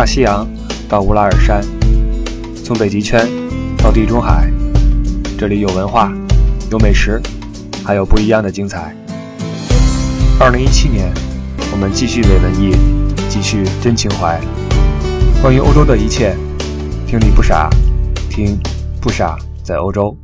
大西洋到乌拉尔山，从北极圈到地中海，这里有文化，有美食，还有不一样的精彩。二零一七年，我们继续伪文艺，继续真情怀。关于欧洲的一切，听李不傻，听不傻在欧洲。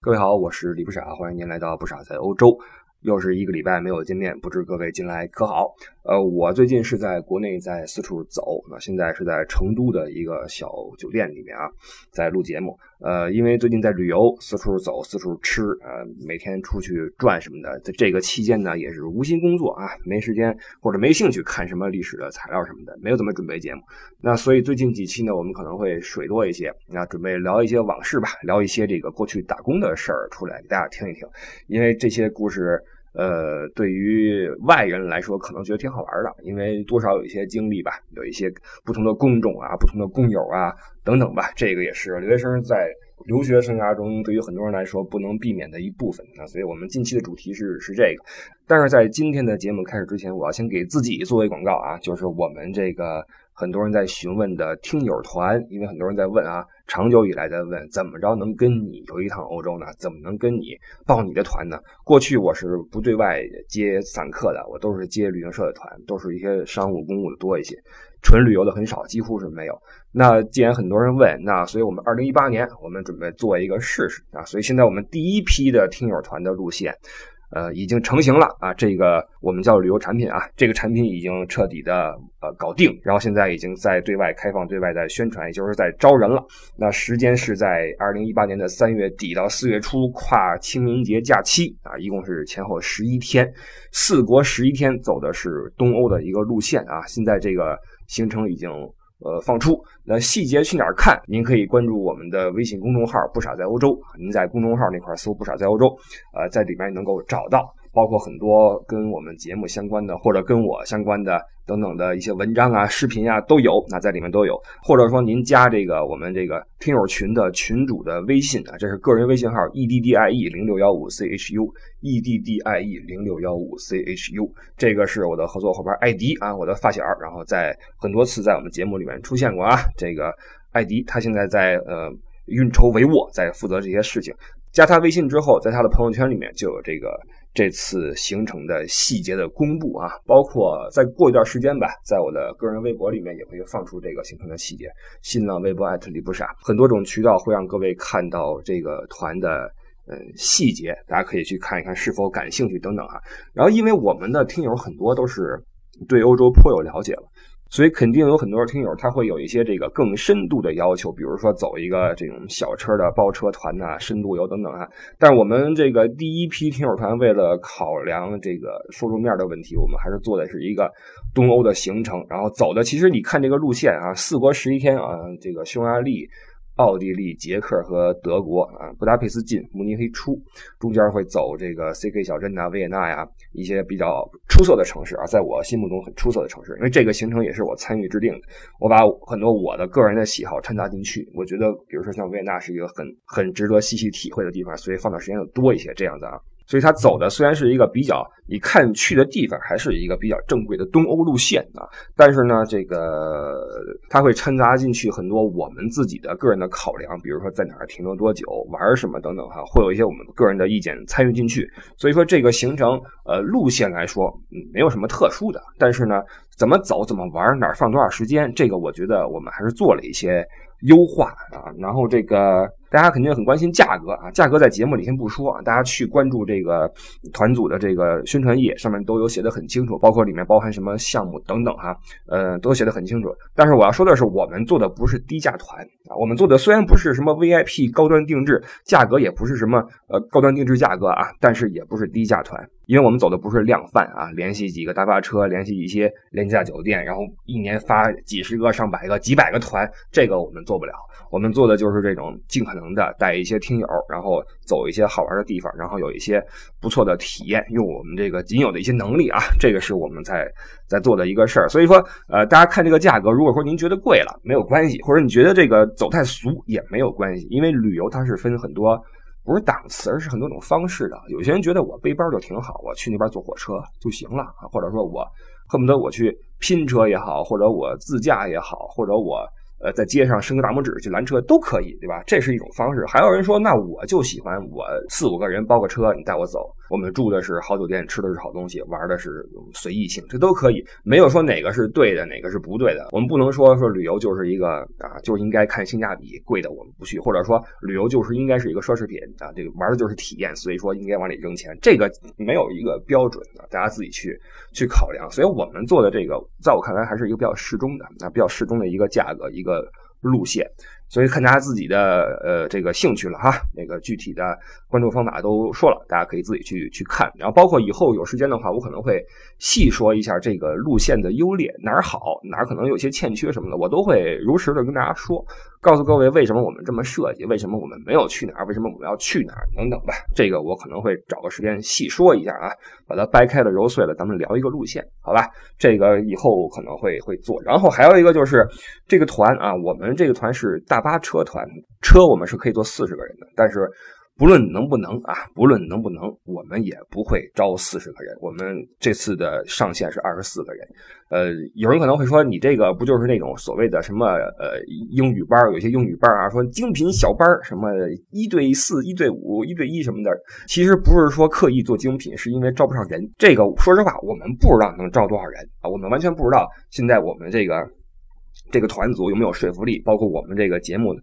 各位好，我是李不傻，欢迎您来到不傻在欧洲。又是一个礼拜没有见面，不知各位近来可好？呃，我最近是在国内在四处走，那现在是在成都的一个小酒店里面啊，在录节目。呃，因为最近在旅游，四处走，四处吃，呃，每天出去转什么的，在这个期间呢，也是无心工作啊，没时间或者没兴趣看什么历史的材料什么的，没有怎么准备节目。那所以最近几期呢，我们可能会水多一些，那准备聊一些往事吧，聊一些这个过去打工的事儿出来给大家听一听，因为这些故事。呃，对于外人来说，可能觉得挺好玩的，因为多少有一些经历吧，有一些不同的工种啊，不同的工友啊，等等吧。这个也是留学生在留学生涯中，对于很多人来说不能避免的一部分。那所以我们近期的主题是是这个。但是在今天的节目开始之前，我要先给自己做一广告啊，就是我们这个。很多人在询问的听友团，因为很多人在问啊，长久以来在问，怎么着能跟你游一趟欧洲呢？怎么能跟你报你的团呢？过去我是不对外接散客的，我都是接旅行社的团，都是一些商务公务的多一些，纯旅游的很少，几乎是没有。那既然很多人问，那所以我们二零一八年我们准备做一个试试啊，所以现在我们第一批的听友团的路线。呃，已经成型了啊！这个我们叫旅游产品啊，这个产品已经彻底的呃搞定，然后现在已经在对外开放、对外在宣传，也就是在招人了。那时间是在二零一八年的三月底到四月初，跨清明节假期啊，一共是前后十一天，四国十一天，走的是东欧的一个路线啊。现在这个行程已经。呃，放出那细节去哪儿看？您可以关注我们的微信公众号“不傻在欧洲”，您在公众号那块搜“不傻在欧洲”，呃，在里面能够找到。包括很多跟我们节目相关的，或者跟我相关的等等的一些文章啊、视频啊都有，那在里面都有。或者说您加这个我们这个听友群的群主的微信啊，这是个人微信号 e d d i e 零六幺五 c h u e d d i e 零六幺五 c h u，这个是我的合作伙伴艾迪啊，我的发小，然后在很多次在我们节目里面出现过啊。这个艾迪他现在在呃运筹帷幄，在负责这些事情。加他微信之后，在他的朋友圈里面就有这个。这次行程的细节的公布啊，包括再过一段时间吧，在我的个人微博里面也会放出这个行程的细节。新浪微博艾特李不傻，很多种渠道会让各位看到这个团的呃细节，大家可以去看一看是否感兴趣等等哈。然后，因为我们的听友很多都是对欧洲颇有了解了。所以肯定有很多听友他会有一些这个更深度的要求，比如说走一个这种小车的包车团呐，深度游等等啊。但是我们这个第一批听友团为了考量这个受众面的问题，我们还是做的是一个东欧的行程，然后走的其实你看这个路线啊，四国十一天啊，这个匈牙利。奥地利、捷克和德国啊，布达佩斯进，慕尼黑出，中间会走这个 CK 小镇呐、维也纳呀，一些比较出色的城市啊，在我心目中很出色的城市。因为这个行程也是我参与制定的，我把很多我的个人的喜好掺杂进去。我觉得，比如说像维也纳是一个很很值得细细体会的地方，所以放的时间要多一些，这样子啊。所以他走的虽然是一个比较，你看去的地方还是一个比较正规的东欧路线啊，但是呢，这个他会掺杂进去很多我们自己的个人的考量，比如说在哪儿停留多久、玩什么等等哈，会有一些我们个人的意见参与进去。所以说这个行程呃路线来说，嗯，没有什么特殊的，但是呢，怎么走、怎么玩、哪儿放多少时间，这个我觉得我们还是做了一些优化啊，然后这个。大家肯定很关心价格啊，价格在节目里先不说啊，大家去关注这个团组的这个宣传页，上面都有写的很清楚，包括里面包含什么项目等等哈，呃，都写的很清楚。但是我要说的是，我们做的不是低价团啊，我们做的虽然不是什么 VIP 高端定制，价格也不是什么呃高端定制价格啊，但是也不是低价团，因为我们走的不是量贩啊，联系几个大巴车，联系一些廉价酒店，然后一年发几十个、上百个、几百个团，这个我们做不了。我们做的就是这种尽可能能的带一些听友，然后走一些好玩的地方，然后有一些不错的体验，用我们这个仅有的一些能力啊，这个是我们在在做的一个事儿。所以说，呃，大家看这个价格，如果说您觉得贵了，没有关系；或者你觉得这个走太俗也没有关系，因为旅游它是分很多，不是档次，而是很多种方式的。有些人觉得我背包就挺好，我去那边坐火车就行了啊，或者说我恨不得我去拼车也好，或者我自驾也好，或者我。呃，在街上伸个大拇指去拦车都可以，对吧？这是一种方式。还有人说，那我就喜欢我四五个人包个车，你带我走。我们住的是好酒店，吃的是好东西，玩的是随意性，这都可以，没有说哪个是对的，哪个是不对的。我们不能说说旅游就是一个啊，就应该看性价比，贵的我们不去，或者说旅游就是应该是一个奢侈品啊，这个玩的就是体验，所以说应该往里扔钱，这个没有一个标准的，大家自己去去考量。所以我们做的这个，在我看来还是一个比较适中的啊，比较适中的一个价格，一个路线。所以看大家自己的呃这个兴趣了哈，那个具体的关注方法都说了，大家可以自己去去看。然后包括以后有时间的话，我可能会细说一下这个路线的优劣，哪儿好，哪儿可能有些欠缺什么的，我都会如实的跟大家说，告诉各位为什么我们这么设计，为什么我们没有去哪儿，为什么我们要去哪儿等等吧。这个我可能会找个时间细说一下啊，把它掰开了揉碎了，咱们聊一个路线，好吧？这个以后可能会会做。然后还有一个就是这个团啊，我们这个团是大。巴车团车我们是可以坐四十个人的，但是不论能不能啊，不论能不能，我们也不会招四十个人。我们这次的上限是二十四个人。呃，有人可能会说，你这个不就是那种所谓的什么呃英语班？有些英语班啊，说精品小班，什么一对四、一对五、一对一什么的。其实不是说刻意做精品，是因为招不上人。这个说实话，我们不知道能招多少人啊，我们完全不知道。现在我们这个。这个团组有没有说服力？包括我们这个节目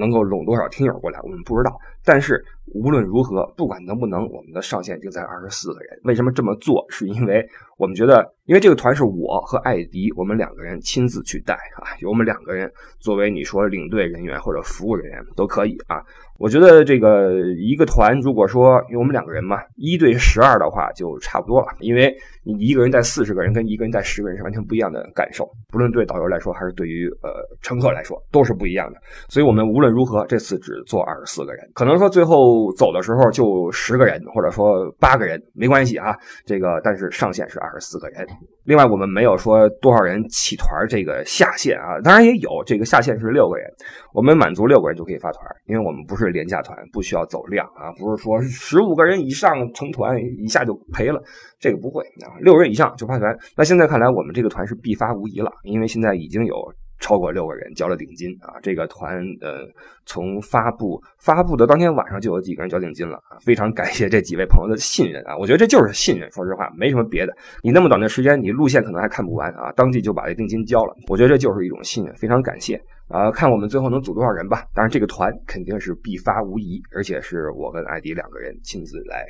能够拢多少听友过来，我们不知道。但是无论如何，不管能不能，我们的上限定在二十四个人。为什么这么做？是因为我们觉得，因为这个团是我和艾迪，我们两个人亲自去带啊，由我们两个人作为你说领队人员或者服务人员都可以啊。我觉得这个一个团，如果说因为我们两个人嘛，一对十二的话就差不多了。因为你一个人带四十个人，跟一个人带十个人是完全不一样的感受，不论对导游来说，还是对于呃乘客来说，都是不一样的。所以我们无论如何，这次只坐二十四个人，可能说最后走的时候就十个人，或者说八个人，没关系啊。这个但是上限是二十四个人。另外，我们没有说多少人起团这个下限啊，当然也有这个下限是六个人，我们满足六个人就可以发团，因为我们不是是廉价团，不需要走量啊，不是说十五个人以上成团一下就赔了，这个不会啊，六人以上就发团。那现在看来，我们这个团是必发无疑了，因为现在已经有。超过六个人交了定金啊！这个团呃，从发布发布的当天晚上就有几个人交定金了啊！非常感谢这几位朋友的信任啊！我觉得这就是信任，说实话没什么别的。你那么短的时间，你路线可能还看不完啊，当即就把这定金交了，我觉得这就是一种信任，非常感谢啊！看我们最后能组多少人吧。当然，这个团肯定是必发无疑，而且是我跟艾迪两个人亲自来。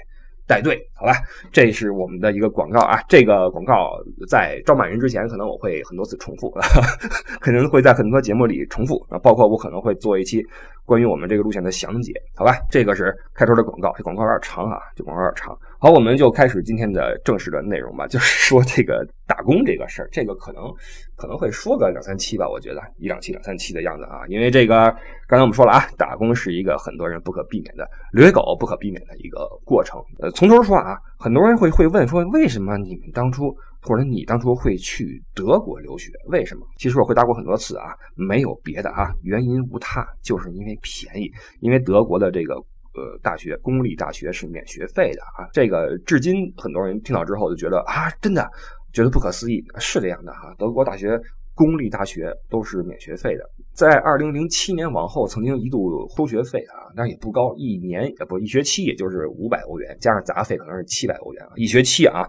带队，好吧，这是我们的一个广告啊。这个广告在招满人之前，可能我会很多次重复，可能会在很多节目里重复啊。包括我可能会做一期关于我们这个路线的详解，好吧。这个是开头的广告，这广告有点长啊，这广告有点长。好，我们就开始今天的正式的内容吧，就是说这个打工这个事儿，这个可能可能会说个两三期吧，我觉得一两期、两三期的样子啊。因为这个刚才我们说了啊，打工是一个很多人不可避免的留学狗不可避免的一个过程，呃。从头说啊，很多人会会问说，为什么你们当初或者你当初会去德国留学？为什么？其实我回答过很多次啊，没有别的啊，原因无他，就是因为便宜。因为德国的这个呃大学，公立大学是免学费的啊。这个至今很多人听到之后就觉得啊，真的觉得不可思议，是这样的哈。德国大学。公立大学都是免学费的，在二零零七年往后，曾经一度收学费啊，但是也不高，一年呃不一学期也就是五百欧元，加上杂费可能是七百欧元啊，一学期啊，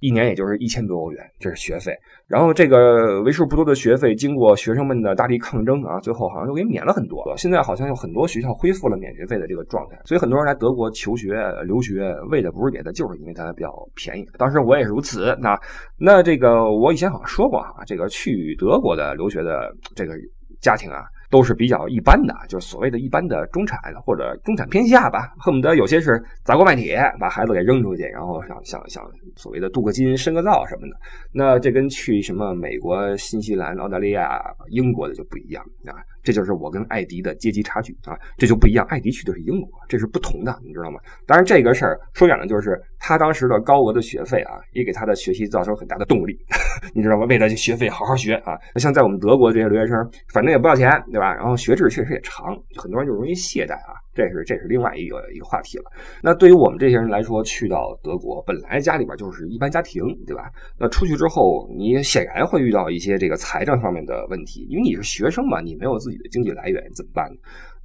一年也就是一千多欧元，这是学费。然后这个为数不多的学费，经过学生们的大力抗争啊，最后好像又给免了很多。现在好像有很多学校恢复了免学费的这个状态，所以很多人来德国求学留学，为的不是别的，就是因为它比较便宜。当时我也是如此。那那这个我以前好像说过哈，这个去德国的留学的这个家庭啊。都是比较一般的，就是所谓的一般的中产或者中产偏下吧，恨不得有些是砸锅卖铁把孩子给扔出去，然后想想想所谓的镀个金、深个造什么的。那这跟去什么美国、新西兰、澳大利亚、英国的就不一样啊。这就是我跟艾迪的阶级差距啊，这就不一样。艾迪去的是英国，这是不同的，你知道吗？当然，这个事儿说远了，就是他当时的高额的学费啊，也给他的学习造成很大的动力，你知道吗？为了学费好好学啊。那像在我们德国这些留学生，反正也不要钱，对吧？然后学制确实也长，很多人就容易懈怠啊。这是这是另外一个一个话题了。那对于我们这些人来说，去到德国，本来家里边就是一般家庭，对吧？那出去之后，你显然会遇到一些这个财政方面的问题，因为你是学生嘛，你没有自己的经济来源，怎么办呢？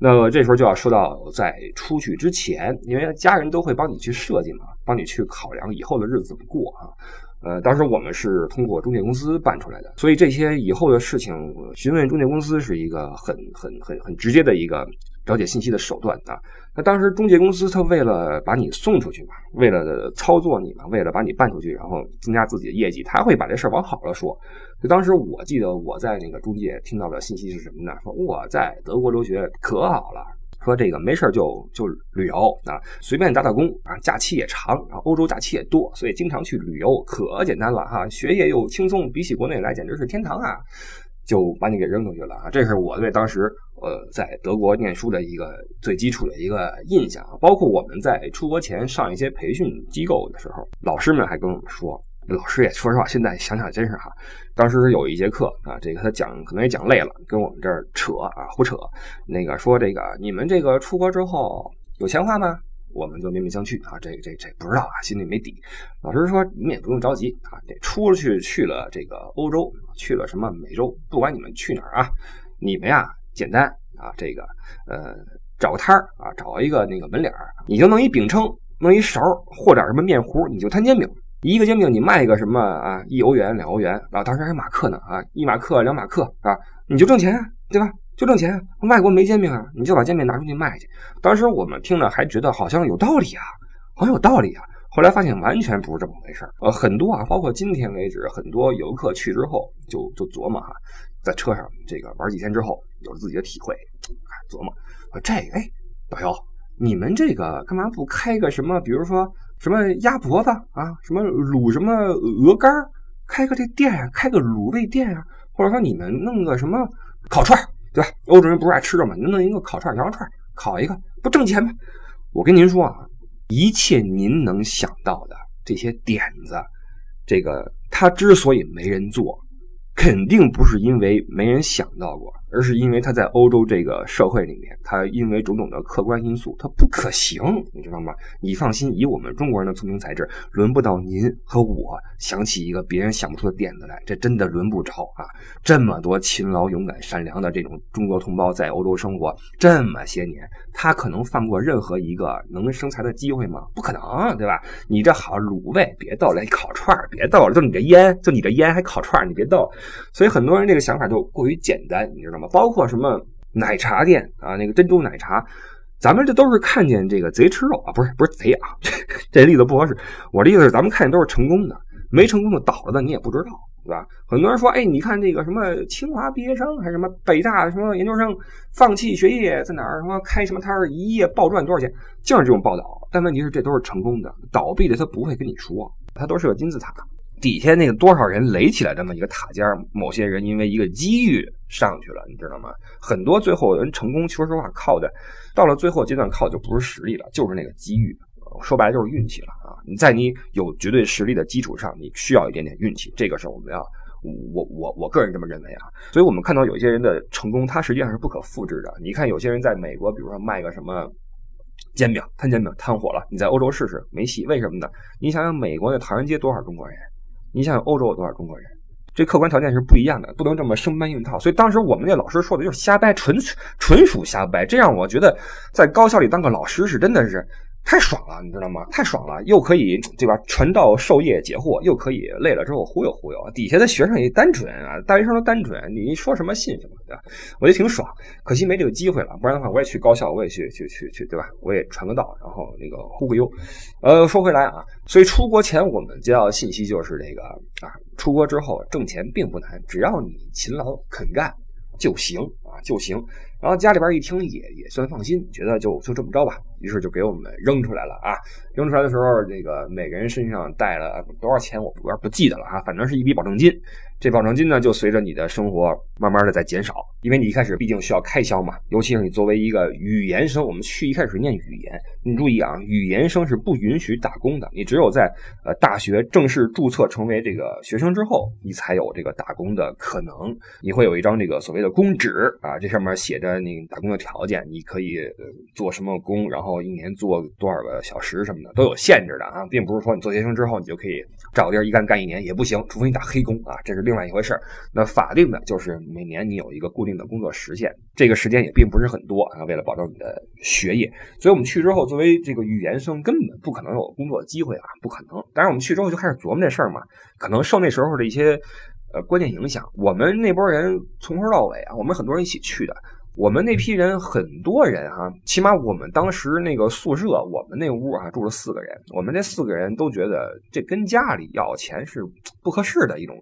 那这时候就要说到，在出去之前，因为家人都会帮你去设计嘛，帮你去考量以后的日子怎么过啊。呃，当时我们是通过中介公司办出来的，所以这些以后的事情，询问中介公司是一个很很很很直接的一个了解信息的手段啊。那当时中介公司他为了把你送出去嘛，为了操作你嘛，为了把你办出去，然后增加自己的业绩，他会把这事儿往好了说。就当时我记得我在那个中介听到的信息是什么呢？说我在德国留学可好了。说这个没事就就旅游啊，随便打打工啊，假期也长，然后欧洲假期也多，所以经常去旅游可简单了哈，学业又轻松，比起国内来简直是天堂啊，就把你给扔出去了啊！这是我对当时呃在德国念书的一个最基础的一个印象，包括我们在出国前上一些培训机构的时候，老师们还跟我们说。老师也说实话，现在想想真是哈，当时有一节课啊，这个他讲可能也讲累了，跟我们这儿扯啊胡扯，那个说这个你们这个出国之后有钱花吗？我们就面面相觑啊，这这这不知道啊，心里没底。老师说你们也不用着急啊，这出去去了这个欧洲，去了什么美洲，不管你们去哪儿啊，你们呀简单啊，这个呃找个摊儿啊，找一个那个门脸儿，你就弄一饼铛，弄一勺，和点什么面糊，你就摊煎饼。一个煎饼你卖个什么啊？一欧元、两欧元啊，当时还马克呢啊，一马克、两马克啊，你就挣钱啊，对吧？就挣钱。外国没煎饼啊，你就把煎饼拿出去卖去。当时我们听了还觉得好像有道理啊，好像有道理啊。后来发现完全不是这么回事儿。呃，很多啊，包括今天为止，很多游客去之后就就琢磨哈，在车上这个玩几天之后，有了自己的体会，琢磨这哎，导游，你们这个干嘛不开个什么？比如说。什么鸭脖子啊，什么卤什么鹅肝开个这店呀，开个卤味店啊，或者说你们弄个什么烤串儿对吧？欧洲人不是爱吃肉吗？您弄一个烤串羊肉串烤一个不挣钱吗？我跟您说啊，一切您能想到的这些点子，这个他之所以没人做，肯定不是因为没人想到过。而是因为他在欧洲这个社会里面，他因为种种的客观因素，他不可行，你知道吗？你放心，以我们中国人的聪明才智，轮不到您和我想起一个别人想不出的点子来，这真的轮不着啊！这么多勤劳、勇敢、善良的这种中国同胞在欧洲生活这么些年，他可能放过任何一个能生财的机会吗？不可能，对吧？你这好卤味别逗了，烤串别逗了，就你这烟，就你这烟还烤串你别逗。所以很多人这个想法就过于简单，你知道吗？包括什么奶茶店啊，那个珍珠奶茶，咱们这都是看见这个贼吃肉啊，不是不是贼啊，这 这例子不合适。我的意思是，咱们看见都是成功的，没成功的倒了的你也不知道，对吧？很多人说，哎，你看这个什么清华毕业生，还是什么北大什么研究生，放弃学业在哪儿什么开什么摊儿，一夜暴赚多少钱，就是这种报道。但问题是，这都是成功的，倒闭的他不会跟你说，他都是个金字塔。底下那个多少人垒起来这么一个塔尖某些人因为一个机遇上去了，你知道吗？很多最后人成功，说实话靠的，到了最后阶段靠的就不是实力了，就是那个机遇。说白了就是运气了啊！你在你有绝对实力的基础上，你需要一点点运气。这个是我们要，我我我个人这么认为啊。所以我们看到有些人的成功，他实际上是不可复制的。你看有些人在美国，比如说卖个什么煎饼摊煎饼摊火了，你在欧洲试试没戏。为什么呢？你想想美国的唐人街多少中国人？你想想欧洲有多少中国人？这客观条件是不一样的，不能这么生搬硬套。所以当时我们那老师说的就是瞎掰，纯纯属瞎掰。这样我觉得在高校里当个老师是真的是。太爽了，你知道吗？太爽了，又可以对吧？传道授业解惑，又可以累了之后忽悠忽悠。底下的学生也单纯啊，大学生都单纯，你说什么信什么，对吧？我觉得挺爽。可惜没这个机会了，不然的话我也去高校，我也去去去去，对吧？我也传个道，然后那个忽忽悠。呃，说回来啊，所以出国前我们接到信息就是这个啊，出国之后挣钱并不难，只要你勤劳肯干就行啊，就行。然后家里边一听也也算放心，觉得就就这么着吧，于是就给我们扔出来了啊！扔出来的时候，这个每个人身上带了多少钱，我有点不记得了啊，反正是一笔保证金。这保证金呢，就随着你的生活慢慢的在减少，因为你一开始毕竟需要开销嘛，尤其是你作为一个语言生，我们去一开始念语言，你注意啊，语言生是不允许打工的，你只有在呃大学正式注册成为这个学生之后，你才有这个打工的可能，你会有一张这个所谓的工纸啊，这上面写着你打工的条件，你可以做什么工，然后后一年做多少个小时什么的都有限制的啊，并不是说你做学生之后你就可以找个地儿一干干一年也不行，除非你打黑工啊，这是另外一回事儿。那法定的就是每年你有一个固定的工作时限，这个时间也并不是很多啊。为了保证你的学业，所以我们去之后，作为这个语言生，根本不可能有工作机会啊，不可能。当然，我们去之后就开始琢磨这事儿嘛，可能受那时候的一些呃观念影响，我们那波人从头到尾啊，我们很多人一起去的。我们那批人很多人啊，起码我们当时那个宿舍，我们那屋啊住了四个人。我们这四个人都觉得这跟家里要钱是不合适的一种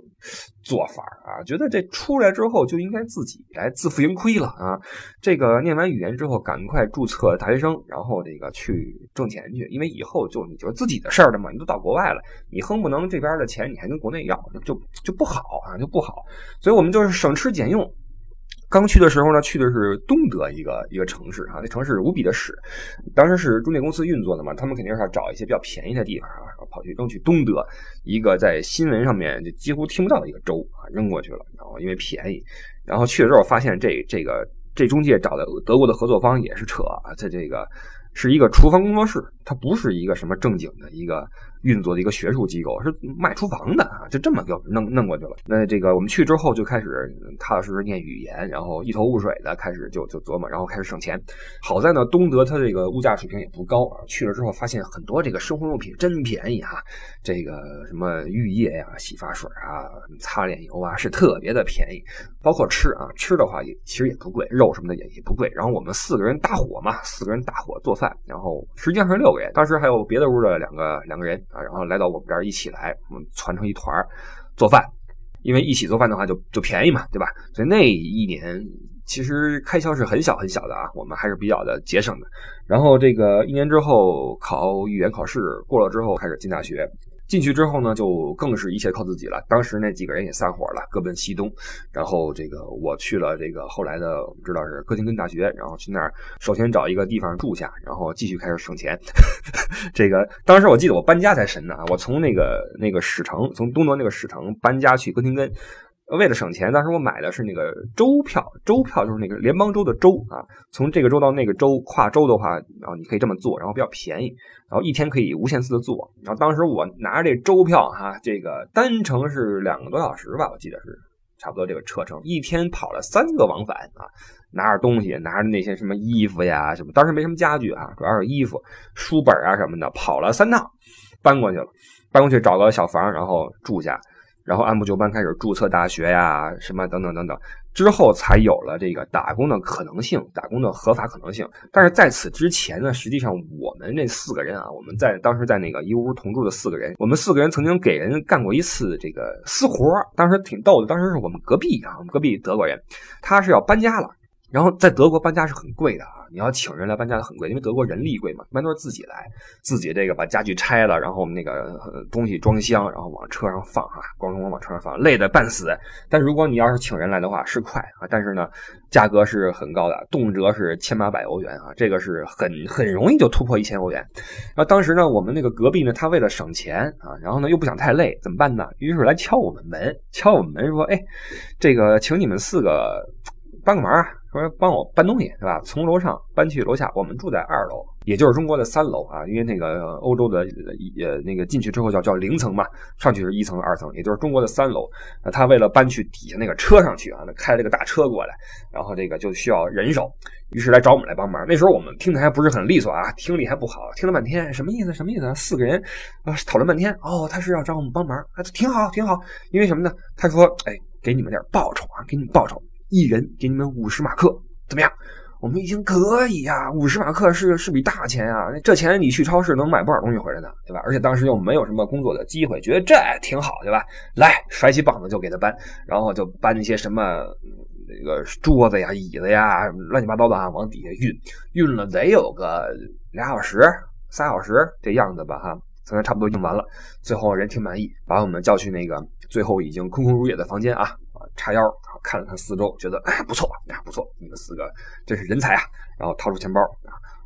做法啊，觉得这出来之后就应该自己来自负盈亏了啊。这个念完语言之后，赶快注册大学生，然后这个去挣钱去，因为以后就你就自己的事儿了嘛。你都到国外了，你哼不能这边的钱你还跟国内要，就就不好啊，就不好。所以我们就是省吃俭用。刚去的时候呢，去的是东德一个一个城市啊，那城市无比的屎。当时是中介公司运作的嘛，他们肯定是要找一些比较便宜的地方啊，跑去扔去东德一个在新闻上面就几乎听不到的一个州啊，扔过去了。然后因为便宜，然后去了之后发现这这个这中介找的德国的合作方也是扯啊，在这个是一个厨房工作室，它不是一个什么正经的一个。运作的一个学术机构是卖厨房的啊，就这么就弄弄过去了。那这个我们去之后就开始踏踏实实念语言，然后一头雾水的开始就就琢磨，然后开始省钱。好在呢，东德它这个物价水平也不高啊。去了之后发现很多这个生活用品真便宜哈，这个什么浴液呀、洗发水啊、擦脸油啊是特别的便宜。包括吃啊，吃的话也其实也不贵，肉什么的也也不贵。然后我们四个人搭伙嘛，四个人搭伙做饭，然后实际上是六个人，当时还有别的屋的两个两个人。啊，然后来到我们这儿一起来，我们攒成一团儿做饭，因为一起做饭的话就就便宜嘛，对吧？所以那一年其实开销是很小很小的啊，我们还是比较的节省的。然后这个一年之后考语言考试过了之后，开始进大学。进去之后呢，就更是一切靠自己了。当时那几个人也散伙了，各奔西东。然后这个我去了这个后来的，我们知道是哥廷根大学，然后去那儿首先找一个地方住下，然后继续开始省钱。这个当时我记得我搬家才神呢，我从那个那个史城，从东德那个史城搬家去哥廷根。为了省钱，当时我买的是那个州票，州票就是那个联邦州的州啊。从这个州到那个州跨州的话，然后你可以这么做，然后比较便宜，然后一天可以无限次的做。然后当时我拿着这州票哈，这个单程是两个多小时吧，我记得是差不多这个车程，一天跑了三个往返啊。拿着东西，拿着那些什么衣服呀什么，当时没什么家具啊，主要是衣服、书本啊什么的，跑了三趟，搬过去了，搬过去找个小房，然后住下。然后按部就班开始注册大学呀，什么等等等等，之后才有了这个打工的可能性，打工的合法可能性。但是在此之前呢，实际上我们这四个人啊，我们在当时在那个一屋同住的四个人，我们四个人曾经给人干过一次这个私活当时挺逗的。当时是我们隔壁啊，我们隔壁德国人，他是要搬家了。然后在德国搬家是很贵的啊，你要请人来搬家很贵，因为德国人力贵嘛，一般都是自己来，自己这个把家具拆了，然后那个东西装箱，然后往车上放啊，咣咣往车上放，累得半死。但如果你要是请人来的话是快啊，但是呢价格是很高的，动辄是千八百欧元啊，这个是很很容易就突破一千欧元。然后当时呢，我们那个隔壁呢，他为了省钱啊，然后呢又不想太累，怎么办呢？于是来敲我们门，敲我们门说：“哎，这个请你们四个帮个忙啊。”说帮我搬东西是吧？从楼上搬去楼下，我们住在二楼，也就是中国的三楼啊。因为那个欧洲的呃那个进去之后叫叫零层嘛，上去是一层二层，也就是中国的三楼。那他为了搬去底下那个车上去啊，那开了个大车过来，然后这个就需要人手，于是来找我们来帮忙。那时候我们听的还不是很利索啊，听力还不好，听了半天什么意思？什么意思？四个人啊讨论半天，哦，他是要找我们帮忙，啊，挺好挺好。因为什么呢？他说，哎，给你们点报酬啊，给你们报酬。一人给你们五十马克，怎么样？我们一听可以呀，五十马克是是笔大钱啊！这钱你去超市能买不少东西回来呢，对吧？而且当时又没有什么工作的机会，觉得这挺好，对吧？来，甩起膀子就给他搬，然后就搬一些什么那个桌子呀、椅子呀，乱七八糟的啊，往底下运，运了得有个俩小时、仨小时这样子吧，哈。现在差不多用完了，最后人挺满意，把我们叫去那个最后已经空空如也的房间啊，叉腰看了看四周，觉得哎不错啊不错，你们四个真是人才啊，然后掏出钱包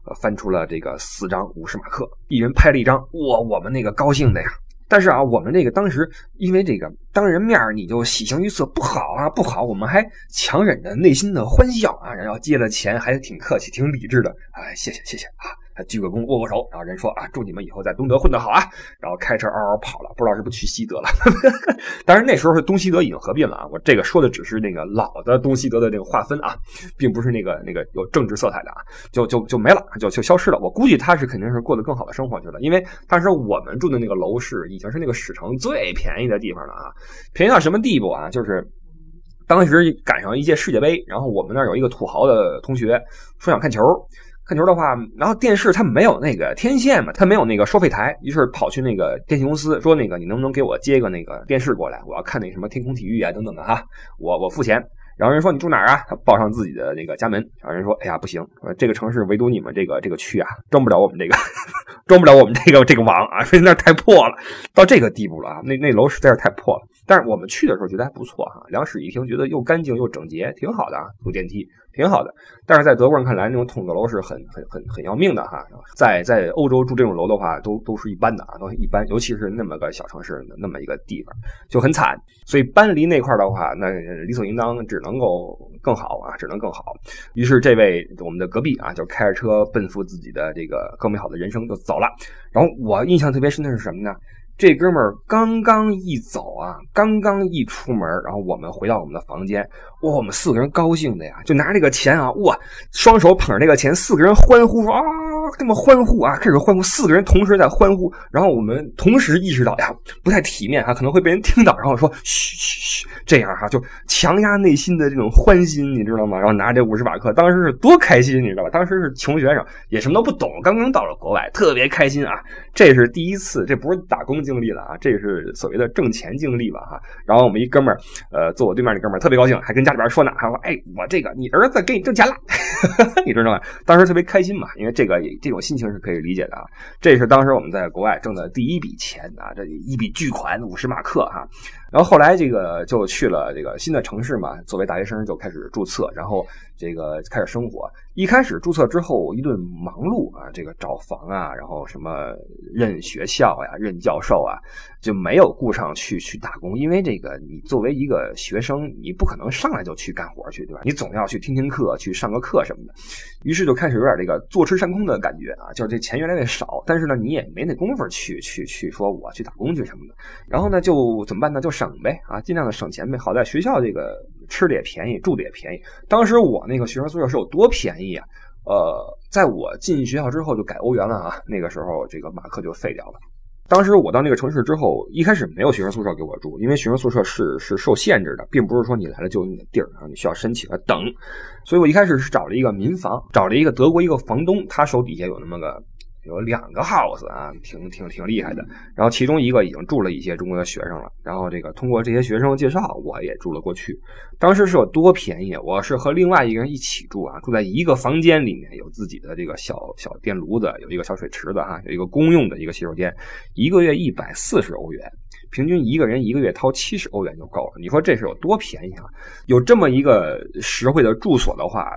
啊，翻出了这个四张五十马克，一人拍了一张，哇，我们那个高兴的呀。但是啊，我们这个当时因为这个当人面你就喜形于色，不好啊，不好。我们还强忍着内心的欢笑啊，然后接了钱，还挺客气，挺理智的。哎，谢谢谢谢啊。还鞠个躬，握握手，然后人说啊，祝你们以后在东德混得好啊！然后开车嗷嗷跑了，不知道是不是去西德了。当然那时候是东西德已经合并了啊。我这个说的只是那个老的东西德的这个划分啊，并不是那个那个有政治色彩的啊，就就就没了，就就消失了。我估计他是肯定是过得更好的生活去了，因为当时我们住的那个楼市已经是那个史城最便宜的地方了啊，便宜到什么地步啊？就是当时赶上一届世界杯，然后我们那儿有一个土豪的同学说想看球。看球的话，然后电视它没有那个天线嘛，它没有那个收费台，于是跑去那个电信公司说：“那个你能不能给我接个那个电视过来？我要看那什么天空体育啊等等的哈，我我付钱。”然后人说：“你住哪儿啊？”他报上自己的那个家门。然后人说：“哎呀，不行，这个城市唯独你们这个这个区啊，装不了我们这个，装不了我们这个这个网啊，说那太破了，到这个地步了啊，那那楼实在是太破了。但是我们去的时候觉得还不错哈，两室一厅，觉得又干净又整洁，挺好的啊，有电梯。”挺好的，但是在德国人看来，那种筒子楼是很很很很要命的哈。在在欧洲住这种楼的话，都都是一般的啊，都一般，尤其是那么个小城市，那么一个地方就很惨。所以搬离那块的话，那理所应当只能够更好啊，只能更好。于是这位我们的隔壁啊，就开着车奔赴自己的这个更美好的人生就走了。然后我印象特别深的是什么呢？这哥们儿刚刚一走啊，刚刚一出门，然后我们回到我们的房间，哇，我们四个人高兴的呀，就拿这个钱啊，哇，双手捧着这个钱，四个人欢呼啊，这么欢呼啊，开始欢呼，四个人同时在欢呼，然后我们同时意识到呀，不太体面哈，可能会被人听到，然后说嘘嘘嘘，这样哈，就强压内心的这种欢心，你知道吗？然后拿这五十马克，当时是多开心，你知道吧？当时是穷学生，也什么都不懂，刚刚到了国外，特别开心啊，这是第一次，这不是打工。经历了啊，这是所谓的挣钱经历吧哈。然后我们一哥们儿，呃，坐我对面那哥们儿特别高兴，还跟家里边说呢，还说哎，我这个你儿子给你挣钱了，你知道吗？当时特别开心嘛，因为这个这种心情是可以理解的啊。这是当时我们在国外挣的第一笔钱啊，这一笔巨款五十马克哈。然后后来这个就去了这个新的城市嘛，作为大学生就开始注册，然后这个开始生活。一开始注册之后一顿忙碌啊，这个找房啊，然后什么认学校呀、认教授啊，就没有顾上去去打工，因为这个你作为一个学生，你不可能上来就去干活去，对吧？你总要去听听课、去上个课什么的。于是就开始有点这个坐吃山空的感觉啊，就是这钱越来越少，但是呢，你也没那功夫去去去说我去打工去什么的。然后呢，就怎么办呢？就省呗啊，尽量的省钱呗。好在学校这个吃的也便宜，住的也便宜。当时我那个学生宿舍是有多便宜啊？呃，在我进学校之后就改欧元了啊，那个时候这个马克就废掉了。当时我到那个城市之后，一开始没有学生宿舍给我住，因为学生宿舍是是受限制的，并不是说你来了就有你的地儿啊，你需要申请啊等。所以我一开始是找了一个民房，找了一个德国一个房东，他手底下有那么个。有两个 house 啊，挺挺挺厉害的。然后其中一个已经住了一些中国的学生了。然后这个通过这些学生介绍，我也住了过去。当时是有多便宜？我是和另外一个人一起住啊，住在一个房间里面，有自己的这个小小电炉子，有一个小水池子哈，有一个公用的一个洗手间，一个月一百四十欧元。平均一个人一个月掏七十欧元就够了，你说这是有多便宜啊？有这么一个实惠的住所的话，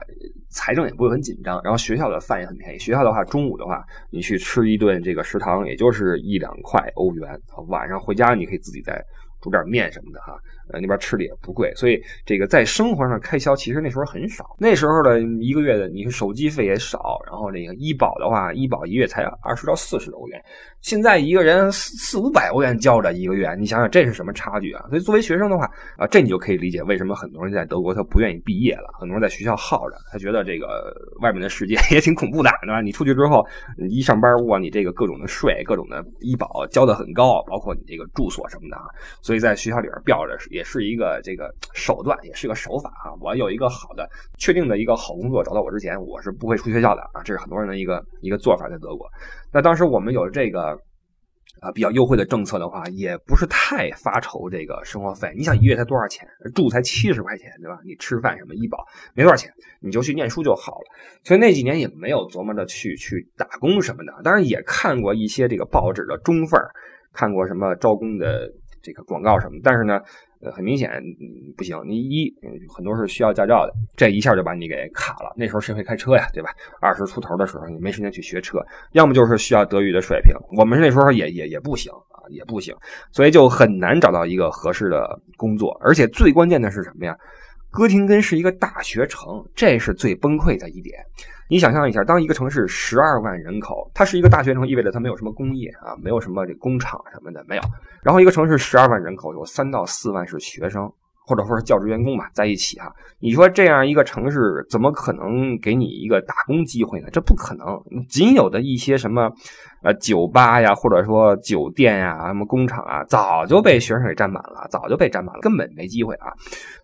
财政也不会很紧张。然后学校的饭也很便宜，学校的话中午的话，你去吃一顿这个食堂也就是一两块欧元，晚上回家你可以自己再煮点面什么的哈。呃，那边吃的也不贵，所以这个在生活上开销其实那时候很少。那时候的一个月的，你手机费也少，然后这个医保的话，医保一月才二十到四十欧元。现在一个人四四五百欧元交着一个月，你想想这是什么差距啊？所以作为学生的话啊，这你就可以理解为什么很多人在德国他不愿意毕业了，很多人在学校耗着，他觉得这个外面的世界 也挺恐怖的，对吧？你出去之后一上班，哇，你这个各种的税、各种的医保交的很高，包括你这个住所什么的啊，所以在学校里边吊着。也是一个这个手段，也是个手法啊！我有一个好的、确定的一个好工作找到我之前，我是不会出学校的啊！这是很多人的一个一个做法，在德国。那当时我们有这个啊比较优惠的政策的话，也不是太发愁这个生活费。你想一月才多少钱？住才七十块钱，对吧？你吃饭什么医保没多少钱，你就去念书就好了。所以那几年也没有琢磨着去去打工什么的。当然也看过一些这个报纸的中缝，看过什么招工的这个广告什么，但是呢。很明显，不行。你一很多是需要驾照的，这一下就把你给卡了。那时候谁会开车呀，对吧？二十出头的时候，你没时间去学车，要么就是需要德语的水平。我们那时候也也也不行啊，也不行，所以就很难找到一个合适的工作。而且最关键的是什么呀？哥廷根是一个大学城，这是最崩溃的一点。你想象一下，当一个城市十二万人口，它是一个大学城，意味着它没有什么工业啊，没有什么这工厂什么的没有。然后一个城市十二万人口，有三到四万是学生。或者说是教职员工吧，在一起哈，你说这样一个城市怎么可能给你一个打工机会呢？这不可能。仅有的一些什么，呃，酒吧呀，或者说酒店呀，什么工厂啊，早就被学生给占满了，早就被占满了，根本没机会啊。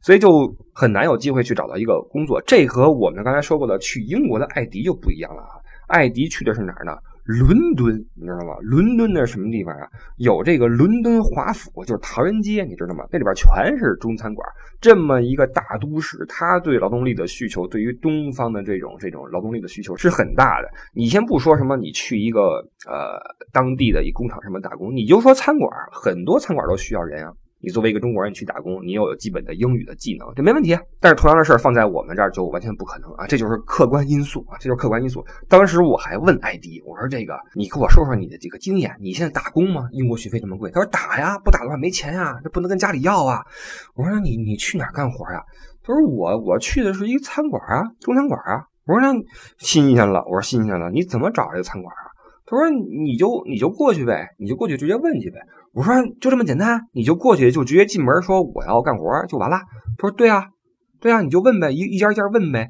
所以就很难有机会去找到一个工作。这和我们刚才说过的去英国的艾迪就不一样了啊。艾迪去的是哪儿呢？伦敦，你知道吗？伦敦那什么地方啊？有这个伦敦华府，就是唐人街，你知道吗？那里边全是中餐馆。这么一个大都市，它对劳动力的需求，对于东方的这种这种劳动力的需求是很大的。你先不说什么，你去一个呃当地的一工厂什么打工，你就说餐馆，很多餐馆都需要人啊。你作为一个中国人去打工，你又有基本的英语的技能，这没问题。但是同样的事儿放在我们这儿就完全不可能啊！这就是客观因素啊，这就是客观因素。当时我还问艾迪，我说：“这个，你给我说说你的这个经验。你现在打工吗？英国学费这么贵。”他说：“打呀，不打的话没钱呀，这不能跟家里要啊。”我说：“你你去哪儿干活呀？”他说：“我我去的是一个餐馆啊，中餐馆啊。”我说：“那新鲜了。”我说：“新鲜了，你怎么找这个餐馆啊？”他说：“你就你就过去呗，你就过去直接问去呗。”我说：“就这么简单，你就过去就直接进门说我要干活就完了。”他说：“对啊，对啊，你就问呗，一一家一家问呗。”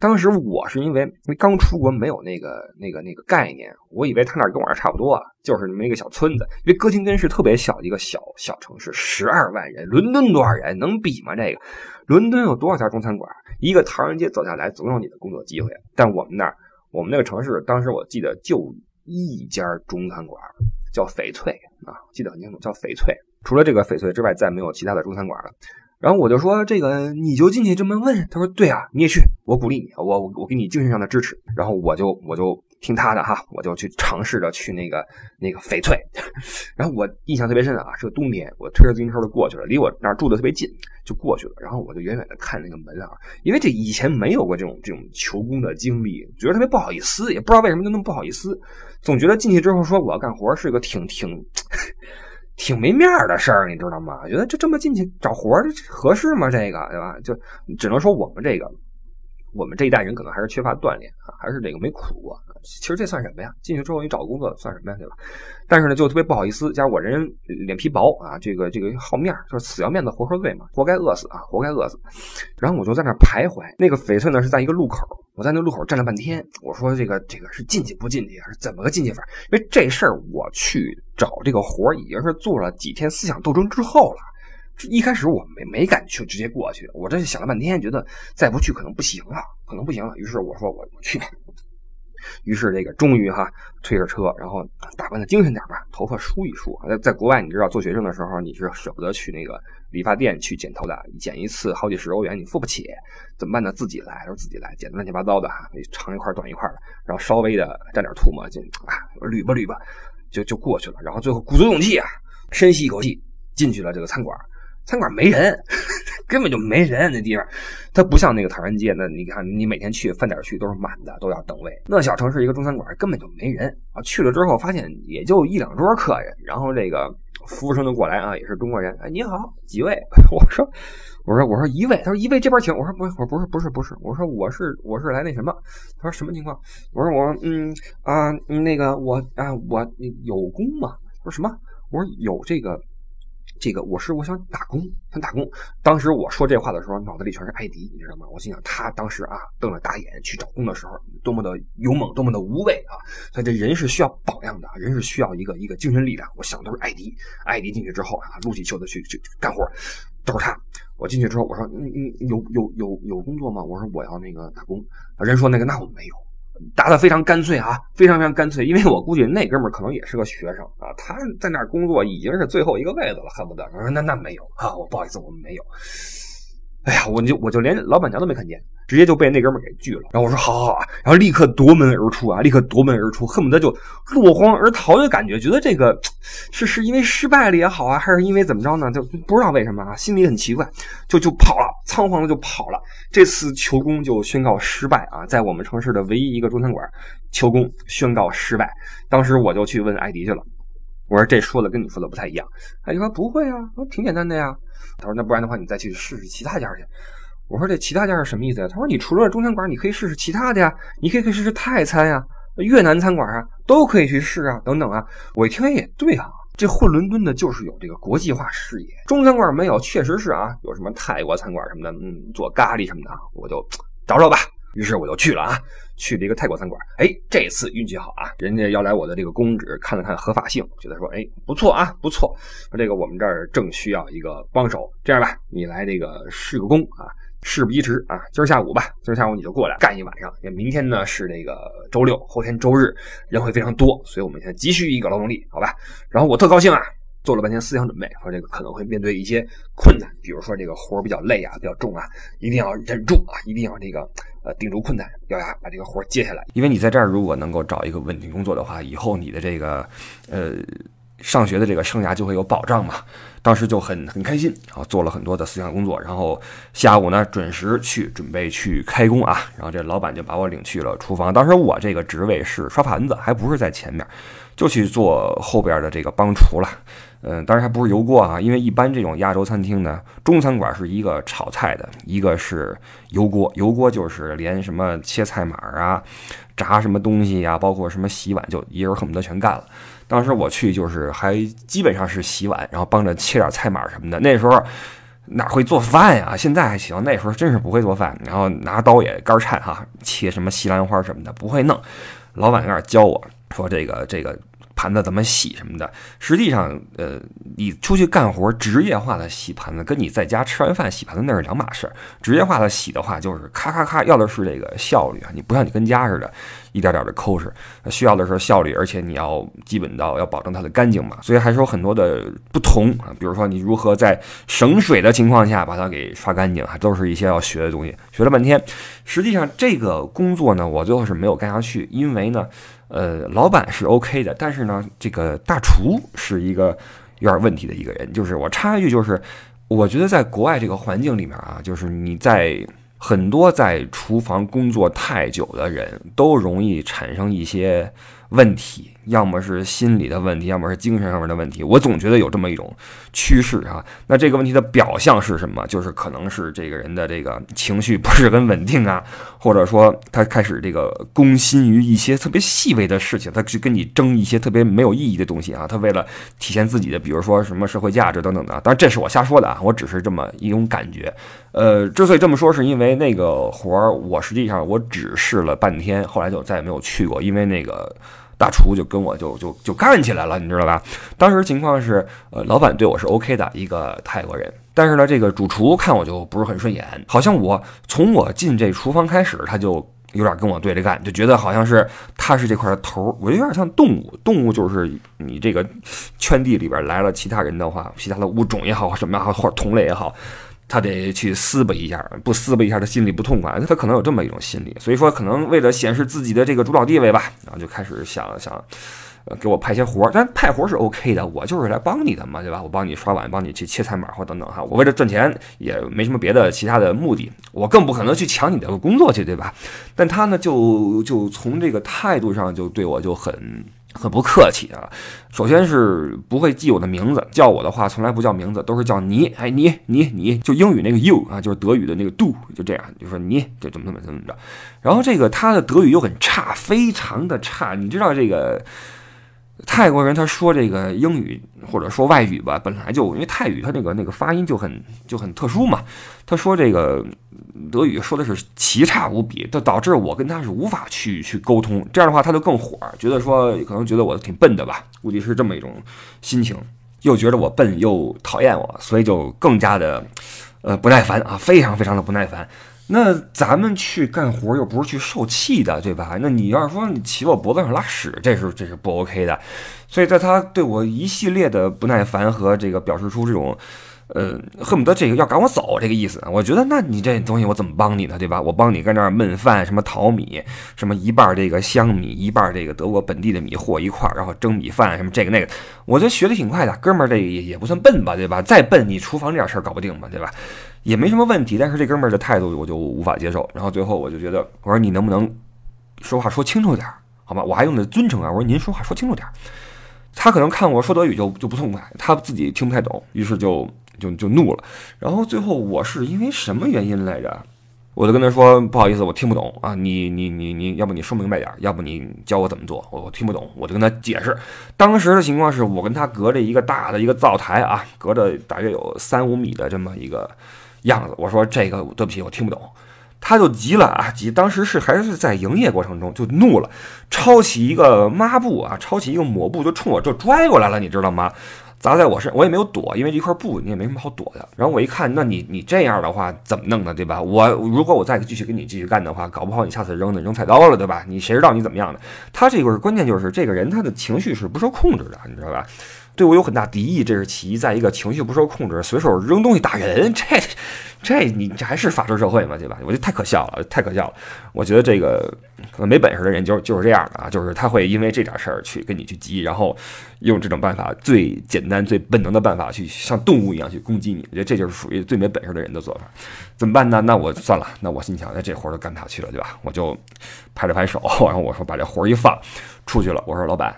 当时我是因为因为刚出国没有那个那个那个概念，我以为他那跟我这差不多啊，就是那么一个小村子。因为哥廷根是特别小的一个小小城市，十二万人，伦敦多少人能比吗？这个伦敦有多少家中餐馆？一个唐人街走下来总有你的工作机会。但我们那儿，我们那个城市，当时我记得就。一家中餐馆叫翡翠啊，记得很清楚，叫翡翠。除了这个翡翠之外，再没有其他的中餐馆了。然后我就说：“这个你就进去这么问。”他说：“对啊，你也去，我鼓励你，我我我给你精神上的支持。”然后我就我就。听他的哈，我就去尝试着去那个那个翡翠，然后我印象特别深啊，是个冬天，我推着自行车就过去了，离我那儿住的特别近，就过去了。然后我就远远的看那个门啊，因为这以前没有过这种这种求工的经历，觉得特别不好意思，也不知道为什么就那么不好意思，总觉得进去之后说我要干活是个挺挺挺没面的事儿，你知道吗？觉得就这么进去找活合适吗？这个对吧？就只能说我们这个。我们这一代人可能还是缺乏锻炼啊，还是这个没苦过。其实这算什么呀？进去之后你找工作算什么呀？对吧？但是呢，就特别不好意思，加上我人脸皮薄啊，这个这个好面就是死要面子活受罪嘛，活该饿死啊，活该饿死。然后我就在那徘徊。那个翡翠呢是在一个路口，我在那路口站了半天。我说这个这个是进去不进去啊？是怎么个进去法？因为这事儿我去找这个活已经是做了几天思想斗争之后了。一开始我没没敢去，直接过去。我这想了半天，觉得再不去可能不行了，可能不行了。于是我说我去。于是这个终于哈推着车，然后打扮的精神点吧，头发梳一梳。在在国外，你知道做学生的时候你是舍不得去那个理发店去剪头的，剪一次好几十欧元你付不起，怎么办呢？自己来，说自己来，剪的乱七八糟的哈，长一块短一块的，然后稍微的沾点吐沫，就啊捋吧捋吧，就就过去了。然后最后鼓足勇气啊，深吸一口气进去了这个餐馆。餐馆没人，根本就没人。那地方，它不像那个唐人街。那你看，你每天去饭点去都是满的，都要等位。那小城市一个中餐馆根本就没人啊。去了之后发现也就一两桌客人，然后这个服务生就过来啊，也是中国人。哎，你好，几位？我说，我说，我说一位。他说一位这边请。我说不，我说不是，不是，不是。我说我是我是来那什么。他说什么情况？我说我嗯啊那个我啊我有工吗？他说什么？我说有这个。这个我是我想打工，想打工。当时我说这话的时候，脑子里全是艾迪，你知道吗？我心想他当时啊瞪着大眼去找工的时候，多么的勇猛，多么的无畏啊！所以这人是需要榜样的，人是需要一个一个精神力量。我想都是艾迪，艾迪进去之后啊，撸起袖子去去干活，都是他。我进去之后，我说你你有有有有工作吗？我说我要那个打工。人说那个那我没有。答的非常干脆啊，非常非常干脆。因为我估计那哥们儿可能也是个学生啊，他在那儿工作已经是最后一个位子了，恨不得说那那没有啊，我不好意思，我们没有。哎呀，我就我就连老板娘都没看见，直接就被那哥们给拒了。然后我说好好好啊，然后立刻夺门而出啊，立刻夺门而出，恨不得就落荒而逃的感觉。觉得这个 是是因为失败了也好啊，还是因为怎么着呢？就不知道为什么啊，心里很奇怪，就就跑了，仓皇的就跑了。这次求工就宣告失败啊，在我们城市的唯一一个中餐馆求工宣告失败。当时我就去问艾迪去了，我说这说的跟你说的不太一样。艾迪说不会啊，挺简单的呀。他说：“那不然的话，你再去试试其他家去。”我说：“这其他家是什么意思呀？”他说：“你除了中餐馆，你可以试试其他的呀，你可以可以试试泰餐呀、越南餐馆啊，都可以去试啊，等等啊。”我一听，哎，也对啊，这混伦敦的就是有这个国际化视野。中餐馆没有，确实是啊，有什么泰国餐馆什么的，嗯，做咖喱什么的，我就找找吧。于是我就去了啊，去了一个泰国餐馆。哎，这次运气好啊，人家要来我的这个公职看了看合法性，觉得说，哎，不错啊，不错。说这个我们这儿正需要一个帮手，这样吧，你来这个试个工啊，事不宜迟啊，今儿下午吧，今儿下午你就过来干一晚上。因为明天呢是那个周六，后天周日人会非常多，所以我们现在急需一个劳动力，好吧？然后我特高兴啊。做了半天思想准备，说这个可能会面对一些困难，比如说这个活比较累啊，比较重啊，一定要忍住啊，一定要这个呃顶住困难，咬牙把这个活接下来。因为你在这儿如果能够找一个稳定工作的话，以后你的这个呃上学的这个生涯就会有保障嘛。当时就很很开心，然后做了很多的思想工作，然后下午呢准时去准备去开工啊，然后这老板就把我领去了厨房。当时我这个职位是刷盘子，还不是在前面，就去做后边的这个帮厨了。嗯，当然还不是油锅啊，因为一般这种亚洲餐厅呢，中餐馆是一个炒菜的，一个是油锅。油锅就是连什么切菜码啊、炸什么东西呀，包括什么洗碗，就一人恨不得全干了。当时我去就是还基本上是洗碗，然后帮着切点菜码什么的。那时候哪会做饭呀？现在还行，那时候真是不会做饭。然后拿刀也干颤哈，切什么西兰花什么的不会弄。老板有点教我说这个这个。盘子怎么洗什么的，实际上，呃，你出去干活，职业化的洗盘子，跟你在家吃完饭洗盘子那是两码事儿。职业化的洗的话，就是咔咔咔，要的是这个效率啊，你不像你跟家似的，一点点的抠哧，需要的是效率，而且你要基本到要保证它的干净嘛，所以还是有很多的不同啊。比如说你如何在省水的情况下把它给刷干净，还都是一些要学的东西。学了半天，实际上这个工作呢，我最后是没有干下去，因为呢。呃，老板是 OK 的，但是呢，这个大厨是一个有点问题的一个人。就是我插一句，就是我觉得在国外这个环境里面啊，就是你在很多在厨房工作太久的人都容易产生一些问题。要么是心理的问题，要么是精神上面的问题。我总觉得有这么一种趋势啊。那这个问题的表象是什么？就是可能是这个人的这个情绪不是很稳定啊，或者说他开始这个攻心于一些特别细微的事情，他去跟你争一些特别没有意义的东西啊。他为了体现自己的，比如说什么社会价值等等的。当然这是我瞎说的啊，我只是这么一种感觉。呃，之所以这么说，是因为那个活儿我实际上我只试了半天，后来就再也没有去过，因为那个。大厨就跟我就就就干起来了，你知道吧？当时情况是，呃，老板对我是 OK 的，一个泰国人。但是呢，这个主厨看我就不是很顺眼，好像我从我进这厨房开始，他就有点跟我对着干，就觉得好像是他是这块的头。我有点像动物，动物就是你这个圈地里边来了其他人的话，其他的物种也好，什么也好，或者同类也好。他得去撕巴一下，不撕巴一下，他心里不痛快。他可能有这么一种心理，所以说可能为了显示自己的这个主导地位吧，然后就开始想想，呃，给我派些活儿。但派活儿是 OK 的，我就是来帮你的嘛，对吧？我帮你刷碗，帮你去切菜码或等等哈。我为了赚钱，也没什么别的其他的目的，我更不可能去抢你的工作去，对吧？但他呢，就就从这个态度上就对我就很。很不客气啊！首先是不会记我的名字，叫我的话从来不叫名字，都是叫你。哎，你你你就英语那个 you 啊，就是德语的那个 do，就这样，就说你就怎么怎么怎么着。然后这个他的德语又很差，非常的差。你知道这个泰国人他说这个英语或者说外语吧，本来就因为泰语他那个那个发音就很就很特殊嘛。他说这个。德语说的是奇差无比，就导致我跟他是无法去去沟通。这样的话，他就更火，觉得说可能觉得我挺笨的吧，估计是这么一种心情，又觉得我笨又讨厌我，所以就更加的呃不耐烦啊，非常非常的不耐烦。那咱们去干活又不是去受气的，对吧？那你要是说你骑我脖子上拉屎，这是这是不 OK 的。所以在他对我一系列的不耐烦和这个表示出这种。呃，恨不得这个要赶我走这个意思，我觉得那你这东西我怎么帮你呢，对吧？我帮你跟这儿焖饭，什么淘米，什么一半这个香米，一半这个德国本地的米和一块儿，然后蒸米饭，什么这个那个，我觉得学的挺快的，哥们儿这也也不算笨吧，对吧？再笨你厨房这点事儿搞不定嘛，对吧？也没什么问题，但是这哥们儿的态度我就无法接受，然后最后我就觉得，我说你能不能说话说清楚点儿，好吧？我还用的尊称啊，我说您说话说清楚点儿。他可能看我说德语就就不痛快，他自己听不太懂，于是就。就就怒了，然后最后我是因为什么原因来着？我就跟他说不好意思，我听不懂啊，你你你你要不你说明白点，要不你教我怎么做，我我听不懂，我就跟他解释。当时的情况是我跟他隔着一个大的一个灶台啊，隔着大约有三五米的这么一个样子。我说这个对不起，我听不懂。他就急了啊，急！当时是还是在营业过程中就怒了，抄起一个抹布啊，抄起一个抹布就冲我就拽过来了，你知道吗？砸在我身，我也没有躲，因为这块布你也没什么好躲的。然后我一看，那你你这样的话怎么弄呢？对吧？我如果我再继续跟你继续干的话，搞不好你下次扔的扔菜刀了，对吧？你谁知道你怎么样的？他这个关键，就是这个人他的情绪是不受控制的，你知道吧？对我有很大敌意，这是其一。再一个，情绪不受控制，随手扔东西打人，这。这你这还是法治社会吗？对吧？我觉得太可笑了，太可笑了。我觉得这个可能没本事的人就就是这样的啊，就是他会因为这点事儿去跟你去急，然后用这种办法最简单、最本能的办法去像动物一样去攻击你。我觉得这就是属于最没本事的人的做法。怎么办呢？那我算了，那我心想，那这活儿都干不下去了，对吧？我就拍了拍手，然后我说把这活儿一放出去了。我说老板，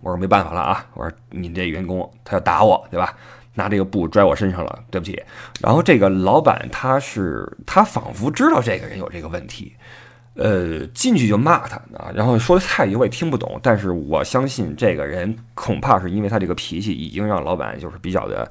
我说没办法了啊，我说你这员工他要打我，对吧？拿这个布拽我身上了，对不起。然后这个老板他是他仿佛知道这个人有这个问题，呃，进去就骂他啊。然后说的泰语我也听不懂，但是我相信这个人恐怕是因为他这个脾气已经让老板就是比较的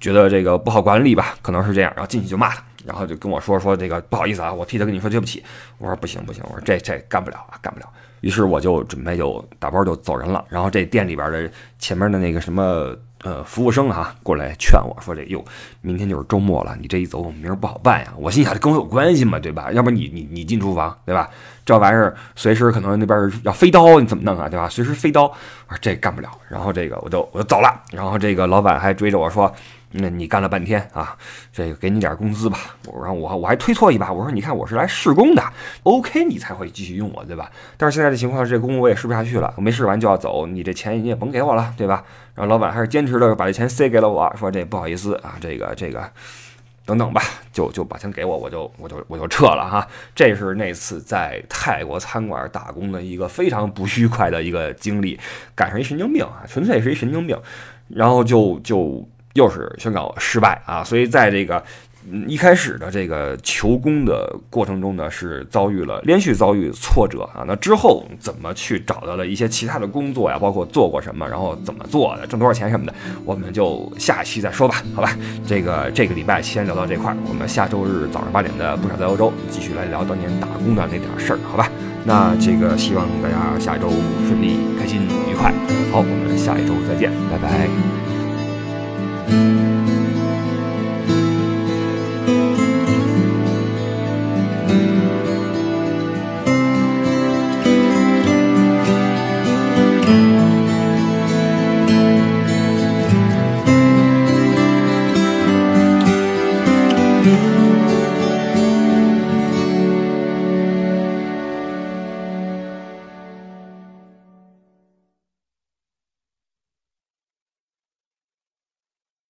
觉得这个不好管理吧，可能是这样。然后进去就骂他，然后就跟我说说这个不好意思啊，我替他跟你说对不起。我说不行不行，我说这这干不了啊，干不了。于是我就准备就打包就走人了。然后这店里边的前面的那个什么。呃，服务生哈过来劝我说：“这哟，明天就是周末了，你这一走，我们明儿不好办呀。”我心想，这跟我有关系吗？对吧？要不你你你进厨房，对吧？这玩意儿随时可能那边要飞刀，你怎么弄啊？对吧？随时飞刀，我说这干不了。然后这个我就我就走了。然后这个老板还追着我说。那你干了半天啊，这个给你点工资吧。我然后我我还推脱一把，我说你看我是来试工的，OK 你才会继续用我，对吧？但是现在这情况，这工我也试不下去了，没试完就要走，你这钱你也甭给我了，对吧？然后老板还是坚持的把这钱塞给了我，说这不好意思啊，这个这个等等吧，就就把钱给我，我就我就我就撤了哈。这是那次在泰国餐馆打工的一个非常不愉快的一个经历，赶上一神经病啊，纯粹是一神经病，然后就就。又是宣告失败啊！所以在这个嗯一开始的这个求工的过程中呢，是遭遇了连续遭遇挫折啊。那之后怎么去找到了一些其他的工作呀？包括做过什么，然后怎么做的，挣多少钱什么的，我们就下一期再说吧，好吧？这个这个礼拜先聊到这块儿，我们下周日早上八点的不少在欧洲继续来聊当年打工的那点事儿，好吧？那这个希望大家下周顺利、开心、愉快。好，我们下一周再见，拜拜。Thank you